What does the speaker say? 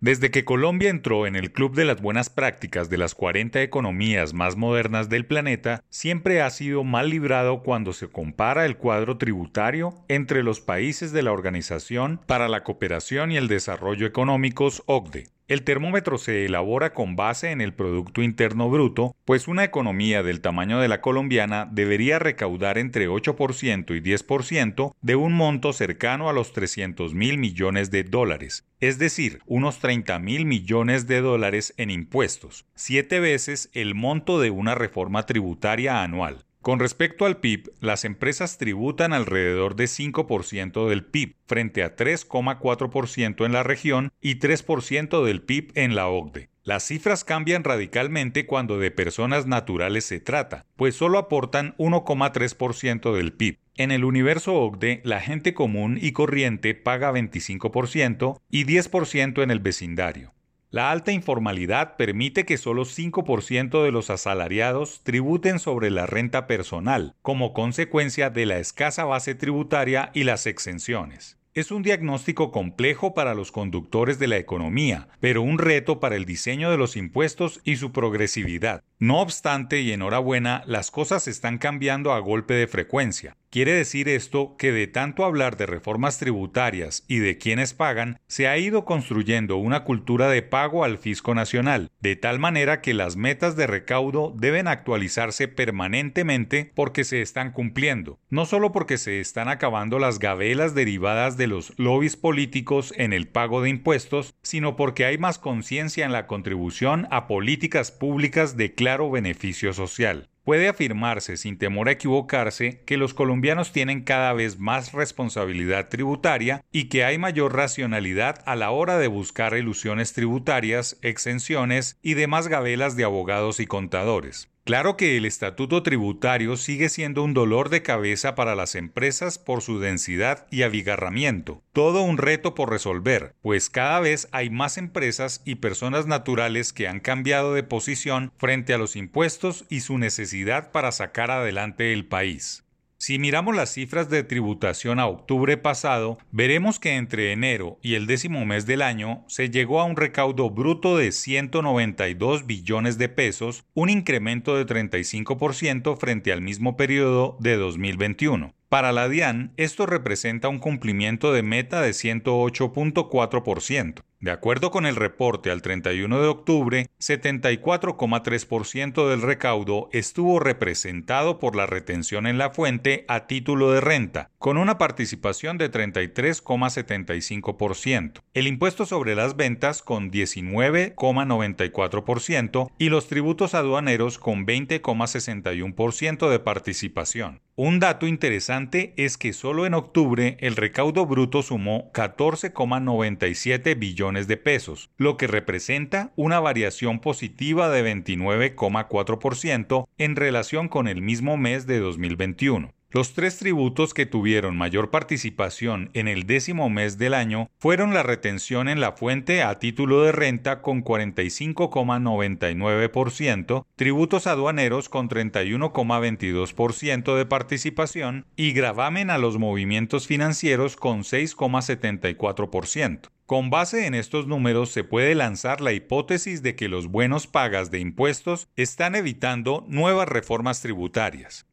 Desde que Colombia entró en el Club de las Buenas Prácticas de las 40 economías más modernas del planeta, siempre ha sido mal librado cuando se compara el cuadro tributario entre los países de la Organización para la Cooperación y el Desarrollo Económicos OCDE. El termómetro se elabora con base en el Producto Interno Bruto, pues una economía del tamaño de la colombiana debería recaudar entre 8% y 10% de un monto cercano a los 300 mil millones de dólares, es decir, unos 30 mil millones de dólares en impuestos, siete veces el monto de una reforma tributaria anual. Con respecto al PIB, las empresas tributan alrededor de 5% del PIB, frente a 3,4% en la región y 3% del PIB en la OCDE. Las cifras cambian radicalmente cuando de personas naturales se trata, pues solo aportan 1,3% del PIB. En el universo OCDE, la gente común y corriente paga 25% y 10% en el vecindario. La alta informalidad permite que solo 5% de los asalariados tributen sobre la renta personal, como consecuencia de la escasa base tributaria y las exenciones. Es un diagnóstico complejo para los conductores de la economía, pero un reto para el diseño de los impuestos y su progresividad. No obstante, y enhorabuena, las cosas están cambiando a golpe de frecuencia. Quiere decir esto que de tanto hablar de reformas tributarias y de quienes pagan, se ha ido construyendo una cultura de pago al fisco nacional, de tal manera que las metas de recaudo deben actualizarse permanentemente porque se están cumpliendo, no solo porque se están acabando las gabelas derivadas de los lobbies políticos en el pago de impuestos, sino porque hay más conciencia en la contribución a políticas públicas de claro beneficio social. Puede afirmarse sin temor a equivocarse que los colombianos tienen cada vez más responsabilidad tributaria y que hay mayor racionalidad a la hora de buscar ilusiones tributarias, exenciones y demás gabelas de abogados y contadores. Claro que el estatuto tributario sigue siendo un dolor de cabeza para las empresas por su densidad y abigarramiento, todo un reto por resolver, pues cada vez hay más empresas y personas naturales que han cambiado de posición frente a los impuestos y su necesidad para sacar adelante el país. Si miramos las cifras de tributación a octubre pasado, veremos que entre enero y el décimo mes del año se llegó a un recaudo bruto de 192 billones de pesos, un incremento de 35% frente al mismo periodo de 2021. Para la DIAN, esto representa un cumplimiento de meta de 108.4%. De acuerdo con el reporte al 31 de octubre, 74,3% del recaudo estuvo representado por la retención en la fuente a título de renta, con una participación de 33,75%, el impuesto sobre las ventas con 19,94% y los tributos aduaneros con 20,61% de participación. Un dato interesante es que solo en octubre el recaudo bruto sumó 14,97 billones de pesos, lo que representa una variación positiva de 29,4% en relación con el mismo mes de 2021. Los tres tributos que tuvieron mayor participación en el décimo mes del año fueron la retención en la fuente a título de renta con 45,99%, tributos aduaneros con 31,22% de participación y gravamen a los movimientos financieros con 6,74%. Con base en estos números se puede lanzar la hipótesis de que los buenos pagas de impuestos están evitando nuevas reformas tributarias.